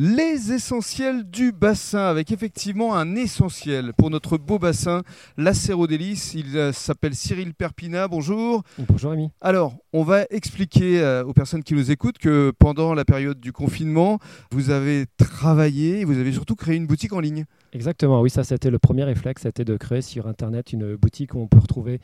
Les essentiels du bassin, avec effectivement un essentiel pour notre beau bassin, l'acérodélice. Il euh, s'appelle Cyril Perpina. Bonjour. Bonjour Rémi. Alors, on va expliquer euh, aux personnes qui nous écoutent que pendant la période du confinement, vous avez travaillé, vous avez surtout créé une boutique en ligne. Exactement, oui, ça c'était le premier réflexe, c'était de créer sur Internet une boutique où on peut retrouver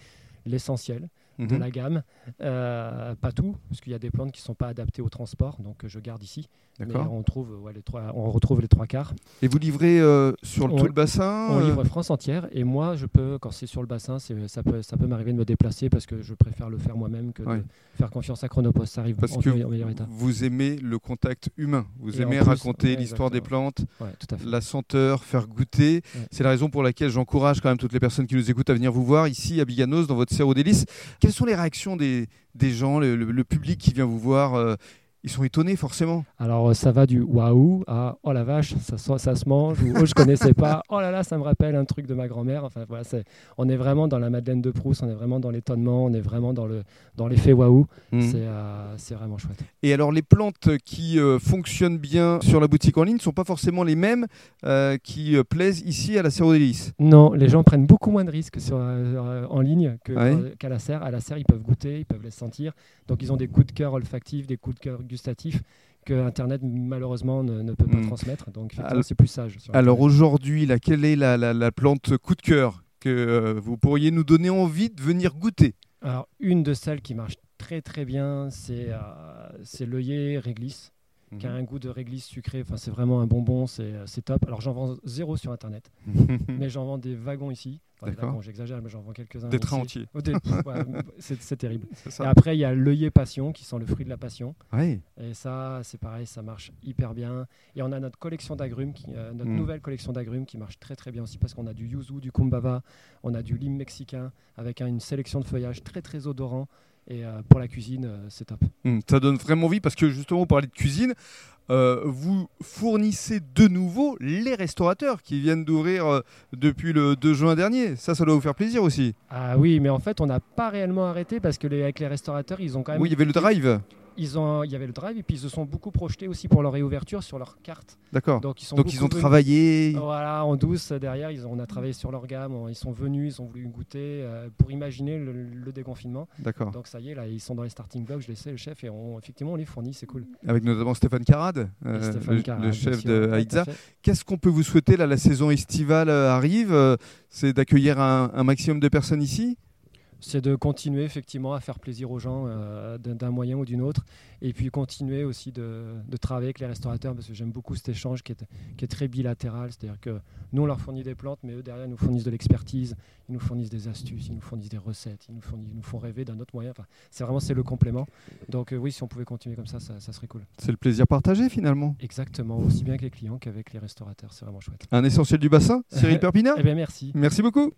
l'essentiel de Mhm. la gamme. Euh, pas tout, parce qu'il y a des plantes qui ne sont pas adaptées au transport, donc euh, je garde ici. Mais D'accord. on, trouve, ouais, les trois, on retrouve les trois quarts. Et vous livrez euh, sur le, On- tout le bassin On livre France entière et moi, je peux, quand c'est sur le bassin, ça peut, ça peut m'arriver de me déplacer parce que je préfère le faire moi-même que Ouais. de faire confiance à Chronopost. Ça arrive Parce en, que en meilleur état. vous aimez le contact humain. Vous Et aimez plus, raconter ouais, l'histoire des plantes, Ouais, tout à fait. la senteur, faire goûter. C'est la raison pour laquelle j'encourage quand même toutes les personnes qui nous écoutent à venir vous voir ici à Biganos dans votre Cerro délice. Quelles sont les réactions des, gens, le public qui vient vous voir euh, Ils sont étonnés forcément. Alors euh, ça va du waouh à oh la vache, ça, se- ça se mange, ou oh je connaissais pas, oh là là, ça me rappelle un truc de ma grand-mère. Enfin voilà, c'est, on est vraiment dans la Madeleine de Proust, on est vraiment dans l'étonnement, on est vraiment dans, le, dans l'effet waouh. Mhm. C'est, euh, c'est vraiment chouette. Et alors les plantes qui euh, fonctionnent bien sur la boutique en ligne ne sont pas forcément les mêmes euh, qui plaisent ici à la Cerro délice. Non, les gens prennent beaucoup moins de risques sur, en ligne Ouais. qu'à la serre. À la serre, ils peuvent goûter, ils peuvent les sentir. Donc ils ont des coups de cœur olfactifs, des coups de cœur gustatifs que Internet malheureusement ne, ne peut pas Mhm. transmettre. Donc c'est plus sage. Alors aujourd'hui, quelle est la, la- la plante coup de cœur que euh, vous pourriez nous donner envie de venir goûter? Alors, une de celles qui marche très très bien, c'est euh, c'est l'œillet réglisse, qui a un goût de réglisse sucré. Enfin, c'est vraiment un bonbon, c'est euh, top. Alors, j'en vends zéro sur Internet, mais j'en vends des wagons ici. Enfin, D'accord. j'exagère, mais j'en vends quelques-uns. Des trains entiers. Oh, ouais, c'est terrible. Et après, il y a l'œillet passion, qui sent le fruit de la passion. Ouais. Et ça, c'est pareil, ça marche hyper bien. Et on a notre collection d'agrumes, euh, notre Mm. nouvelle collection d'agrumes qui marche très très bien aussi parce qu'on a du yuzu, du kumbaba, on a du lime mexicain avec hein, une sélection de feuillages très très odorant. Et euh, pour la cuisine, euh, c'est top. Hum, Ça donne vraiment envie parce que justement, vous parlez de cuisine. euh, vous fournissez de nouveau les restaurateurs qui viennent d'ouvrir euh, depuis le 2 juin dernier. Ça, ça doit vous faire plaisir aussi. Ah oui, mais en fait, on n'a pas réellement arrêté parce que les, avec les restaurateurs, ils ont quand même. Oui, il y avait le drive. Ils ont, il y avait le drive et puis ils se sont beaucoup projetés aussi pour leur réouverture sur leur carte. D'accord. Donc ils sont Donc ils beaucoup ont venus- travaillé. Voilà, en douce derrière, ils ont, on a travaillé sur leur gamme, ils sont venus, ils ont voulu goûter euh, pour imaginer le, le déconfinement. D'accord. Donc ça y est, là, ils sont dans les starting blocks, je les sais, le chef, et on, effectivement, on les fournit, c'est cool. Avec notamment Stéphane Carade, euh, Stéphane le, chef de fait. Qu'est-ce qu'on peut vous souhaiter là La saison estivale euh, arrive. C'est d'accueillir un, un maximum de personnes ici. C'est de continuer effectivement à faire plaisir aux gens euh, d'un moyen ou d'une autre, et puis continuer aussi de, de travailler avec les restaurateurs, parce que j'aime beaucoup cet échange qui est, qui est très bilatéral, c'est-à-dire que nous, on leur fournit des plantes, mais eux, derrière, ils nous fournissent de l'expertise, ils nous fournissent des astuces, ils nous fournissent des recettes, ils nous, fournissent- ils nous font rêver d'un autre moyen. Enfin, c'est vraiment c'est le complément. Donc euh, oui, si on pouvait continuer comme ça, ça, ça serait cool. C'est le plaisir partagé finalement. Exactement, aussi bien avec les clients qu'avec les restaurateurs, c'est vraiment chouette. Un essentiel du bassin, Cyril Perpina. Eh bien, merci. Merci beaucoup.